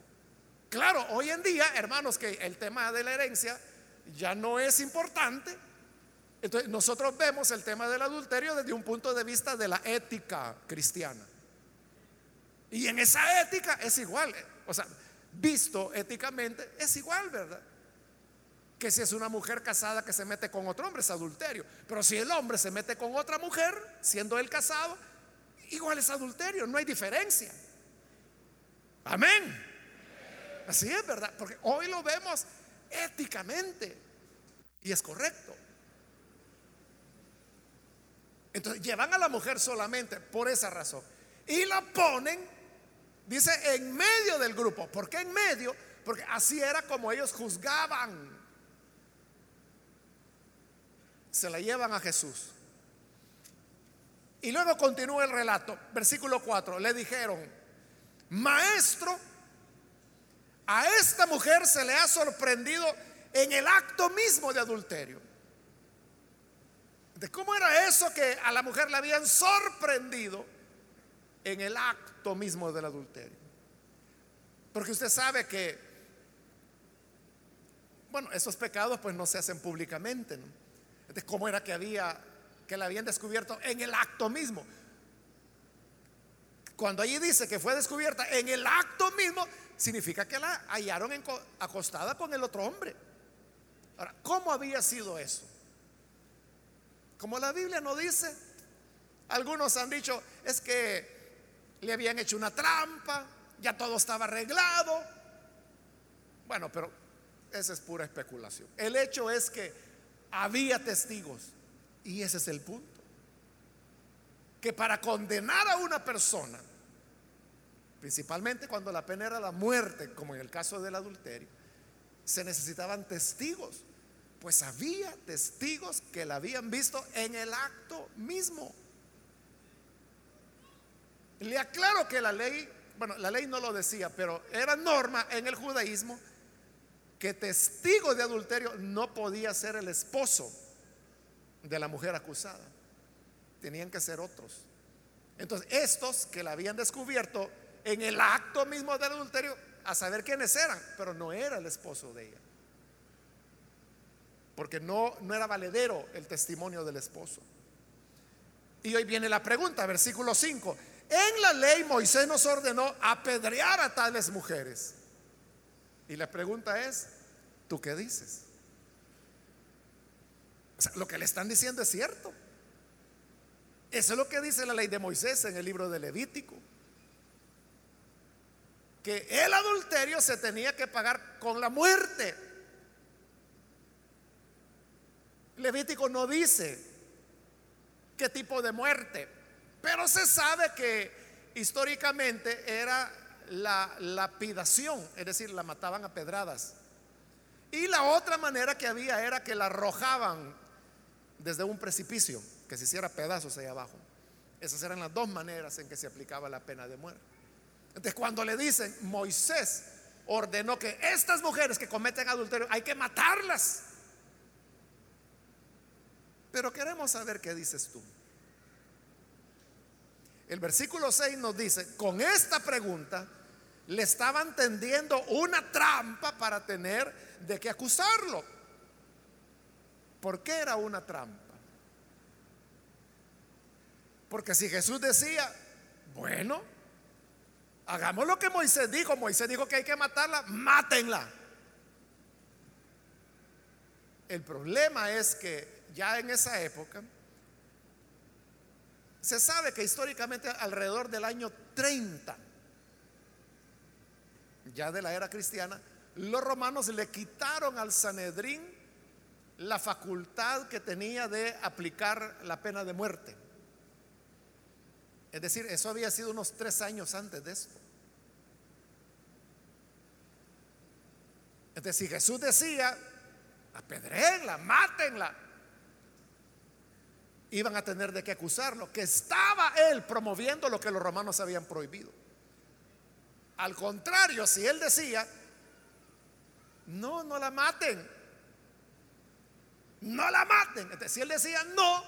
Claro, hoy en día, hermanos, que el tema de la herencia ya no es importante. Entonces nosotros vemos el tema del adulterio desde un punto de vista de la ética cristiana. Y en esa ética es igual, o sea, visto éticamente es igual, ¿verdad? que si es una mujer casada que se mete con otro hombre es adulterio. Pero si el hombre se mete con otra mujer, siendo él casado, igual es adulterio, no hay diferencia. Amén. Así es, ¿verdad? Porque hoy lo vemos éticamente y es correcto. Entonces llevan a la mujer solamente por esa razón y la ponen, dice, en medio del grupo. ¿Por qué en medio? Porque así era como ellos juzgaban se la llevan a Jesús. Y luego continúa el relato, versículo 4, le dijeron, maestro, A esta mujer se le ha sorprendido en el acto mismo de adulterio. ¿De cómo era eso que a la mujer le habían sorprendido en el acto mismo del adulterio? Porque usted sabe que, bueno, esos pecados pues no se hacen públicamente. ¿no? Entonces, ¿cómo era que había, que la habían descubierto en el acto mismo? Cuando allí dice que fue descubierta en el acto mismo, significa que la hallaron acostada con el otro hombre. Ahora, ¿cómo había sido eso? Como la Biblia no dice, algunos han dicho, es que le habían hecho una trampa, ya todo estaba arreglado. Bueno, pero esa es pura especulación. El hecho es que había testigos y ese es el punto. Que para condenar a una persona, principalmente cuando la pena era la muerte, como en el caso del adulterio, se necesitaban testigos. Pues había testigos que la habían visto en el acto mismo. Le aclaro que la ley, bueno, la ley no lo decía, pero era norma en el judaísmo que testigo de adulterio no podía ser el esposo de la mujer acusada. Tenían que ser otros. Entonces, estos que la habían descubierto en el acto mismo del adulterio, a saber quiénes eran, pero no era el esposo de ella porque no, no era valedero el testimonio del esposo. Y hoy viene la pregunta, versículo 5. En la ley Moisés nos ordenó apedrear a tales mujeres. Y la pregunta es, ¿tú qué dices? lo que le están diciendo es cierto. Eso es lo que dice la ley de Moisés en el libro de Levítico. Que el adulterio se tenía que pagar con la muerte. Levítico no dice qué tipo de muerte, pero se sabe que históricamente era la lapidación, es decir, la mataban a pedradas. Y la otra manera que había era que la arrojaban desde un precipicio, que se hiciera pedazos ahí abajo. Esas eran las dos maneras en que se aplicaba la pena de muerte. Entonces, cuando le dicen, Moisés ordenó que estas mujeres que cometen adulterio hay que matarlas. Pero queremos saber qué dices tú. El versículo 6 nos dice, con esta pregunta le estaban tendiendo una trampa para tener de qué acusarlo. ¿Por qué era una trampa? Porque si Jesús decía, bueno, hagamos lo que Moisés dijo, Moisés dijo que hay que matarla, mátenla. El problema es que ya en esa época, se sabe que históricamente alrededor del año 30, ya de la era cristiana, los romanos le quitaron al Sanedrín la facultad que tenía de aplicar la pena de muerte. Es decir, eso había sido unos tres años antes de esto. Entonces, si Jesús decía, apedrenla, mátenla, iban a tener de qué acusarlo, que estaba él promoviendo lo que los romanos habían prohibido. Al contrario, si él decía, no, no la maten, no la maten, si él decía no,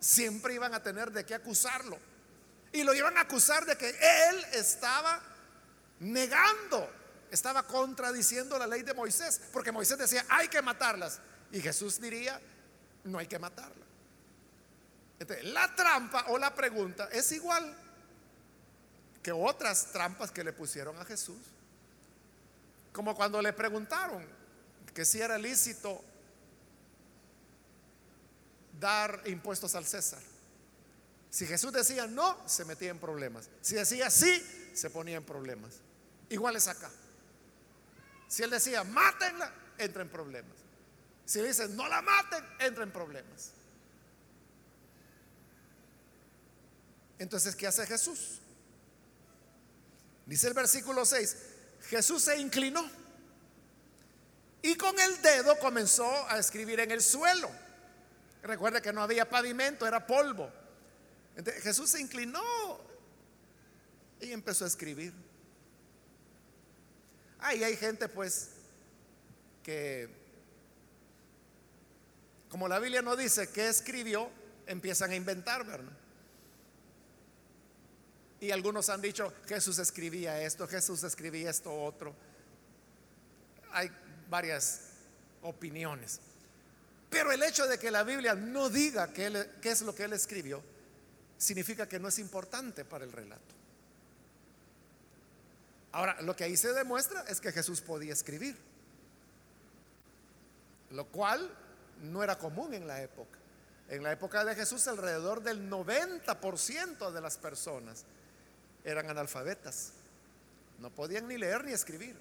siempre iban a tener de qué acusarlo. Y lo iban a acusar de que él estaba negando, estaba contradiciendo la ley de Moisés, porque Moisés decía, hay que matarlas. Y Jesús diría, no hay que matarlas la trampa o la pregunta es igual que otras trampas que le pusieron a Jesús. Como cuando le preguntaron que si era lícito dar impuestos al César. Si Jesús decía no, se metía en problemas. Si decía sí, se ponía en problemas. Igual es acá. Si él decía mátenla, entra en problemas. Si dice no la maten, entra en problemas. Entonces, ¿qué hace Jesús? Dice el versículo 6, Jesús se inclinó y con el dedo comenzó a escribir en el suelo. Recuerda que no había pavimento, era polvo. Jesús se inclinó y empezó a escribir. Ahí hay gente pues que, como la Biblia no dice qué escribió, empiezan a inventar, ¿verdad? Y algunos han dicho, Jesús escribía esto, Jesús escribía esto otro. Hay varias opiniones. Pero el hecho de que la Biblia no diga qué, es lo que él escribió, significa que no es importante para el relato. Ahora, lo que ahí se demuestra es que Jesús podía escribir, lo cual no era común en la época. En la época de Jesús alrededor del 90% de las personas eran analfabetas. No podían ni leer ni escribir.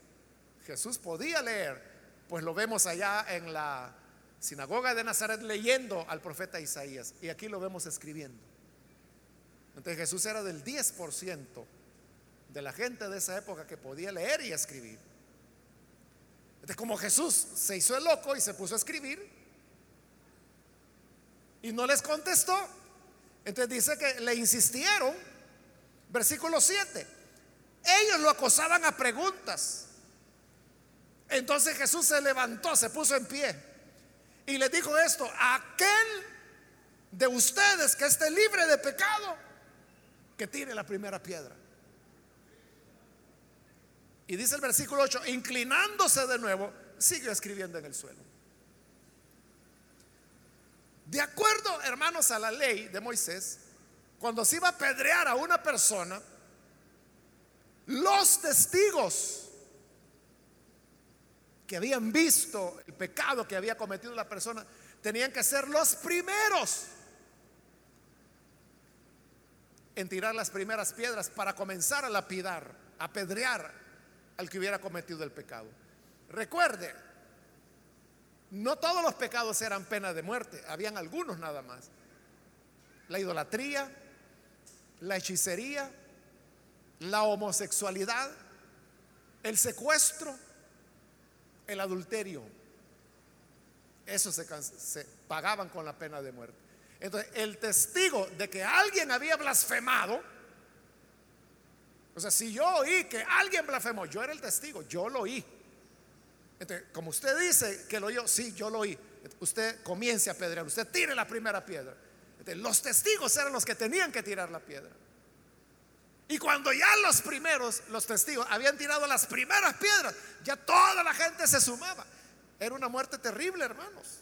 Jesús podía leer, pues lo vemos allá en la sinagoga de Nazaret leyendo al profeta Isaías y aquí lo vemos escribiendo. Entonces Jesús era del 10% de la gente de esa época que podía leer y escribir. Entonces como Jesús se hizo el loco y se puso a escribir y no les contestó, entonces dice que le insistieron Versículo 7. Ellos lo acosaban a preguntas. Entonces Jesús se levantó, se puso en pie y le dijo esto, aquel de ustedes que esté libre de pecado, que tire la primera piedra. Y dice el versículo 8, inclinándose de nuevo, siguió escribiendo en el suelo. De acuerdo, hermanos, a la ley de Moisés, cuando se iba a pedrear a una persona, los testigos que habían visto el pecado que había cometido la persona tenían que ser los primeros en tirar las primeras piedras para comenzar a lapidar, a pedrear al que hubiera cometido el pecado. Recuerde, no todos los pecados eran pena de muerte, habían algunos nada más. La idolatría, la hechicería, la homosexualidad, el secuestro, el adulterio. Eso se, pagaban con la pena de muerte. Entonces, el testigo de que alguien había blasfemado, o sea, si yo oí que alguien blasfemó, yo era el testigo, yo lo oí. Entonces, como usted dice que lo oyó, sí, yo lo oí. Usted comience a pedrear, usted tire la primera piedra los testigos eran los que tenían que tirar la piedra. Y cuando ya los primeros, los testigos, habían tirado las primeras piedras, ya toda la gente se sumaba. Era una muerte terrible, hermanos.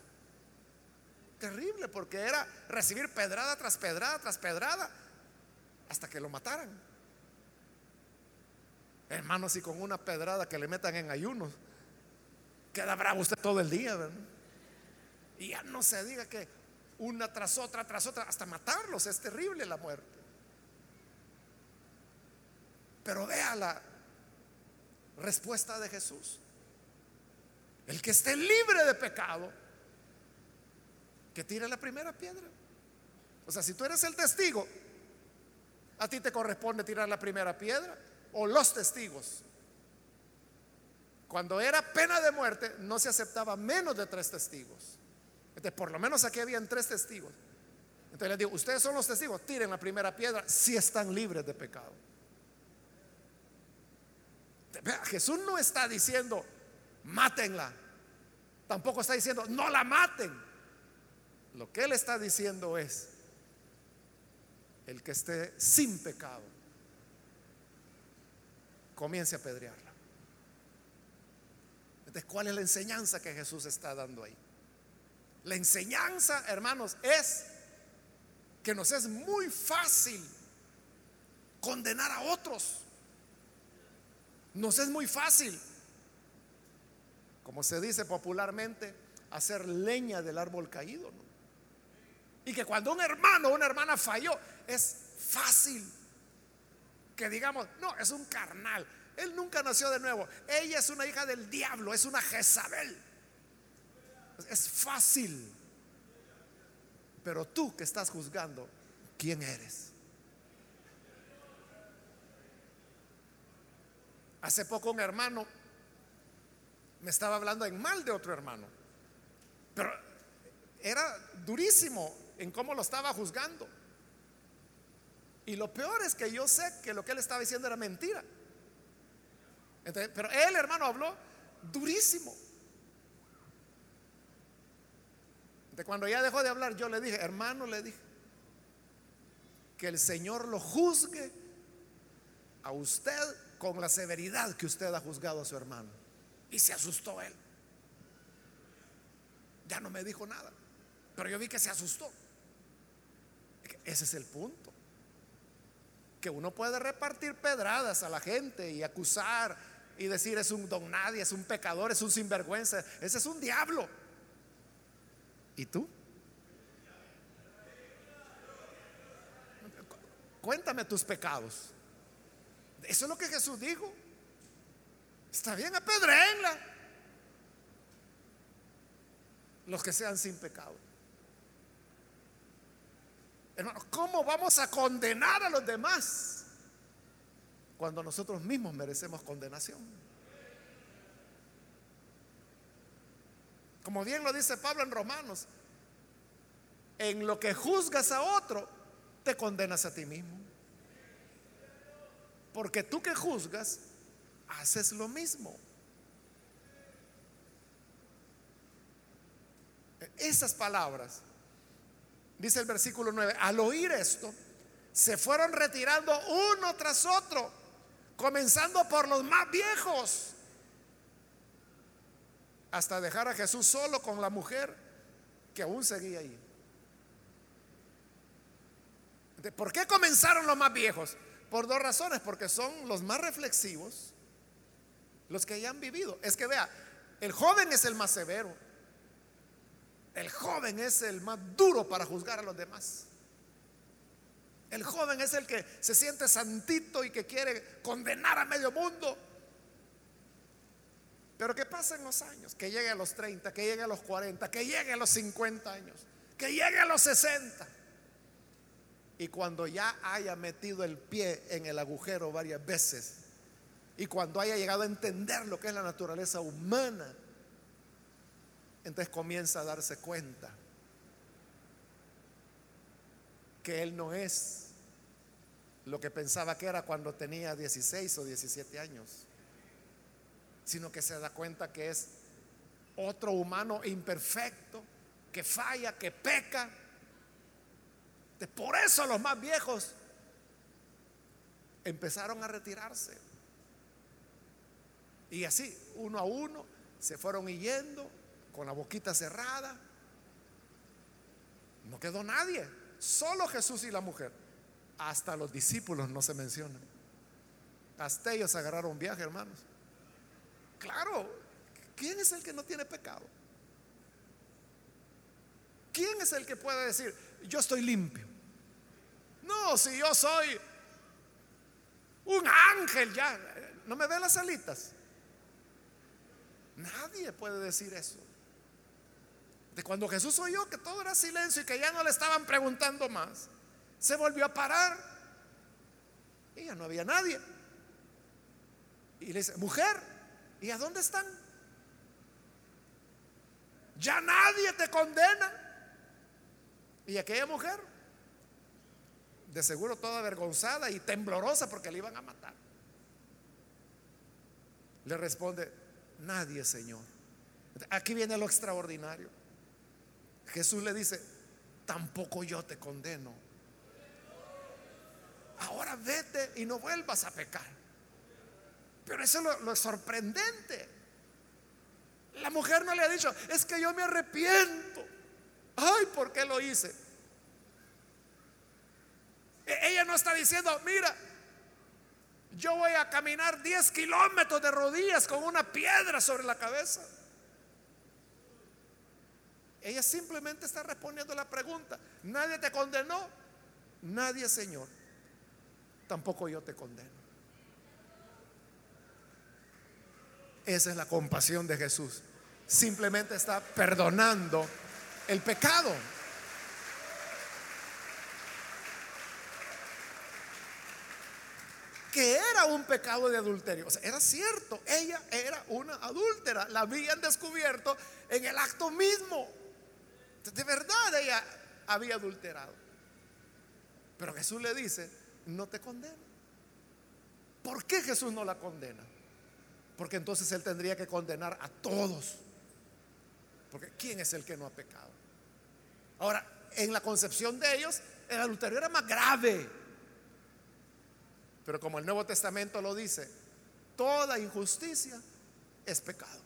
Terrible, porque era recibir pedrada tras pedrada tras pedrada hasta que lo mataran. Hermanos, y con una pedrada que le metan en ayunos, queda bravo usted todo el día, Y ya no se diga que una tras otra, tras otra, hasta matarlos. Es terrible la muerte. Pero vea la respuesta de Jesús. El que esté libre de pecado, que tire la primera piedra. O sea, si tú eres el testigo, a ti te corresponde tirar la primera piedra o los testigos. Cuando era pena de muerte, no se aceptaba menos de tres testigos. Entonces, por lo menos aquí habían tres testigos. Entonces les digo, ustedes son los testigos, tiren la primera piedra si están libres de pecado. Jesús no está diciendo, mátenla. Tampoco está diciendo, no la maten. Lo que él está diciendo es, el que esté sin pecado, comience a pedrearla. Entonces, ¿cuál es la enseñanza que Jesús está dando ahí? La enseñanza, hermanos, es que nos es muy fácil condenar a otros. Nos es muy fácil, como se dice popularmente, hacer leña del árbol caído. Y que cuando un hermano o una hermana falló, es fácil que digamos, no, es un carnal. Él nunca nació de nuevo. Ella es una hija del diablo, es una Jezabel. Es fácil. Pero tú que estás juzgando, ¿quién eres? Hace poco un hermano me estaba hablando en mal de otro hermano. Pero era durísimo en cómo lo estaba juzgando. Y lo peor es que yo sé que lo que él estaba diciendo era mentira. pero él, hermano, habló durísimo. Cuando ya dejó de hablar, yo le dije, hermano, le dije, que el Señor lo juzgue a usted con la severidad que usted ha juzgado a su hermano. Y se asustó él. Ya no me dijo nada. Pero yo vi que se asustó. Ese es el punto. Que uno puede repartir pedradas a la gente y acusar y decir es un don nadie, es un pecador, es un sinvergüenza. Ese es un diablo. ¿Y tú? Cuéntame tus pecados. Eso es lo que Jesús dijo. Está bien, apedréenla. Los que sean sin pecado. Hermano, ¿cómo vamos a condenar a los demás cuando nosotros mismos merecemos condenación? Como bien lo dice Pablo en Romanos, en lo que juzgas a otro, te condenas a ti mismo. Porque tú que juzgas, haces lo mismo. Esas palabras, dice el versículo 9, al oír esto, se fueron retirando uno tras otro, comenzando por los más viejos, hasta dejar a Jesús solo con la mujer que aún seguía ahí. ¿Por qué comenzaron los más viejos? Por dos razones, porque son los más reflexivos, los que ya han vivido. Es que vea, el joven es el más severo, el joven es el más duro para juzgar a los demás. El joven es el que se siente santito y que quiere condenar a medio mundo. Pero que pasen los años, que llegue a los 30, que llegue a los 40, que llegue a los 50 años, que llegue a los 60. Y cuando ya haya metido el pie en el agujero varias veces, y cuando haya llegado a entender lo que es la naturaleza humana, entonces comienza a darse cuenta que él no es lo que pensaba que era cuando tenía 16 o 17 años, sino que se da cuenta que es otro humano imperfecto, que falla, que peca por eso los más viejos empezaron a retirarse. Y así, uno a uno, se fueron yendo con la boquita cerrada. No quedó nadie, solo Jesús y la mujer. Hasta los discípulos no se mencionan. Hasta ellos agarraron viaje, hermanos. Claro, ¿quién es el que no tiene pecado? ¿Quién es el que puede decir, yo estoy limpio? No, si yo soy un ángel ya, ¿no me ve las alitas? Nadie puede decir eso. De cuando Jesús oyó que todo era silencio y que ya no le estaban preguntando más, se volvió a parar y ya no había nadie. Y le dice, mujer, ¿y a dónde están? Ya nadie te condena. Y aquella mujer de seguro toda avergonzada y temblorosa porque le iban a matar. Le responde, nadie, Señor. Aquí viene lo extraordinario. Jesús le dice, tampoco yo te condeno. Ahora vete y no vuelvas a pecar. Pero eso es lo, sorprendente. La mujer no le ha dicho, es que yo me arrepiento. Ay, ¿por qué lo hice? E-, ella no está diciendo, mira, yo voy a caminar 10 kilómetros de rodillas con una piedra sobre la cabeza. Ella simplemente está respondiendo la pregunta. Nadie te condenó, nadie Señor. Tampoco yo te condeno. Esa es la compasión de Jesús. Simplemente está perdonando el pecado. que era un pecado de adulterio. O sea, era cierto, ella era una adúltera, la habían descubierto en el acto mismo. De verdad ella había adulterado. Pero Jesús le dice, no te condeno. ¿Por qué Jesús no la condena? Porque entonces él tendría que condenar a todos. Porque ¿quién es el que no ha pecado? Ahora, en la concepción de ellos, el adulterio era más grave. Pero como el Nuevo Testamento lo dice, toda injusticia es pecado.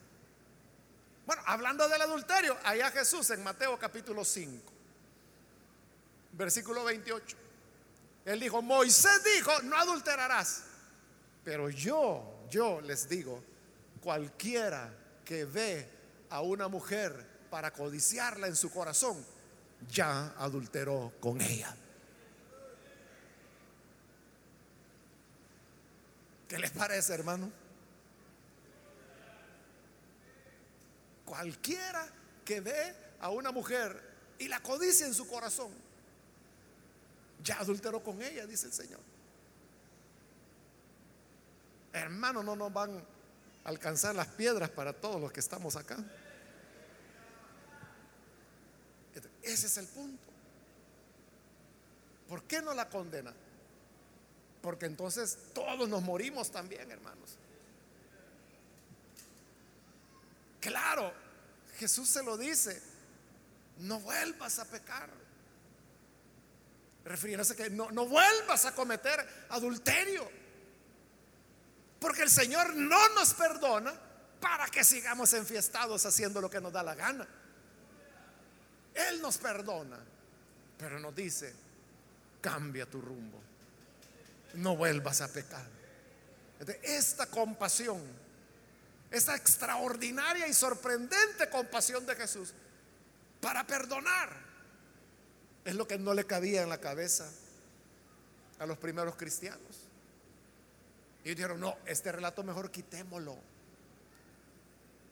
Bueno, hablando del adulterio, allá Jesús en Mateo capítulo 5, versículo 28. Él dijo, Moisés dijo, no adulterarás. Pero yo, yo les digo, cualquiera que ve a una mujer para codiciarla en su corazón, ya adulteró con ella. ¿Qué les parece, hermano? Cualquiera que ve a una mujer y la codicia en su corazón, ya adulteró con ella, dice el Señor. Hermano, no nos van a alcanzar las piedras para todos los que estamos acá. Ese es el punto. ¿Por qué no la condena? Porque entonces todos nos morimos también, hermanos. Claro, Jesús se lo dice, no vuelvas a pecar refiriéndose que no, no vuelvas a cometer adulterio. Porque el Señor no nos perdona para que sigamos enfiestados haciendo lo que nos da la gana. Él nos perdona, pero nos dice, cambia tu rumbo. No vuelvas a pecar. Esta compasión, esta extraordinaria y sorprendente compasión de Jesús para perdonar es lo que no le cabía en la cabeza a los primeros cristianos. Y dijeron, no, este relato mejor quitémoslo.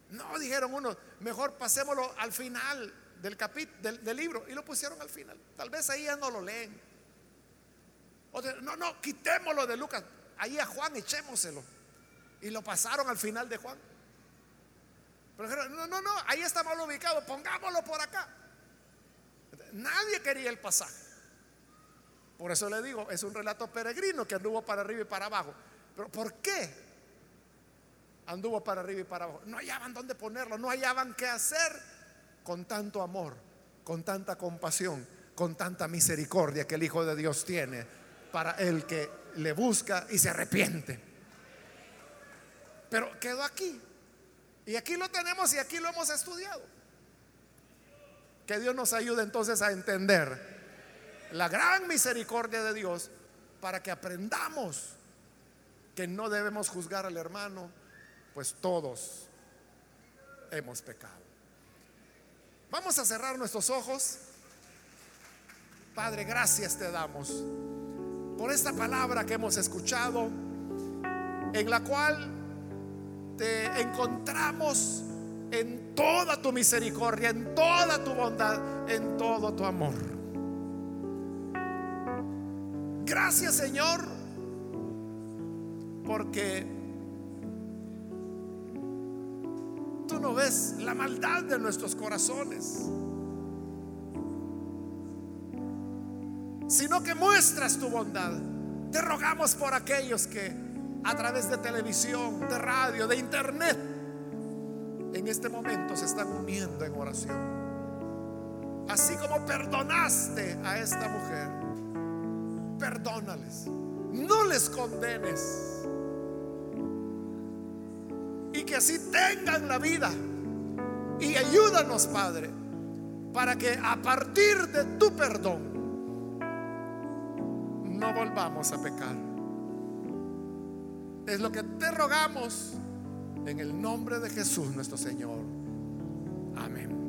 No, dijeron unos, mejor pasémoslo al final del, del, libro. Y lo pusieron al final. Tal vez ahí ya no lo leen. O no, no, quitémoslo de Lucas. Ahí a Juan echémoselo. Y lo pasaron al final de Juan. Pero dijeron, no, no, no, ahí está mal ubicado, pongámoslo por acá. Nadie quería el pasaje. Por eso le digo, es un relato peregrino que anduvo para arriba y para abajo. Pero ¿por qué anduvo para arriba y para abajo? No hallaban dónde ponerlo, no hallaban qué hacer con tanto amor, con tanta compasión, con tanta misericordia que el Hijo de Dios tiene para el que le busca y se arrepiente. Pero quedó aquí. Y aquí lo tenemos y aquí lo hemos estudiado. Que Dios nos ayude entonces a entender la gran misericordia de Dios para que aprendamos que no debemos juzgar al hermano, pues todos hemos pecado. Vamos a cerrar nuestros ojos. Padre, gracias te damos por esta palabra que hemos escuchado, en la cual te encontramos en toda tu misericordia, en toda tu bondad, en todo tu amor. Gracias Señor, porque tú no ves la maldad de nuestros corazones, sino que muestras tu bondad. Te rogamos por aquellos que a través de televisión, de radio, de internet, en este momento se están uniendo en oración. Así como perdonaste a esta mujer, perdónales, no les condenes. Y que así tengan la vida. Y ayúdanos, Padre, para que a partir de tu perdón no volvamos a pecar. Es lo que te rogamos en el nombre de Jesús nuestro Señor. Amén.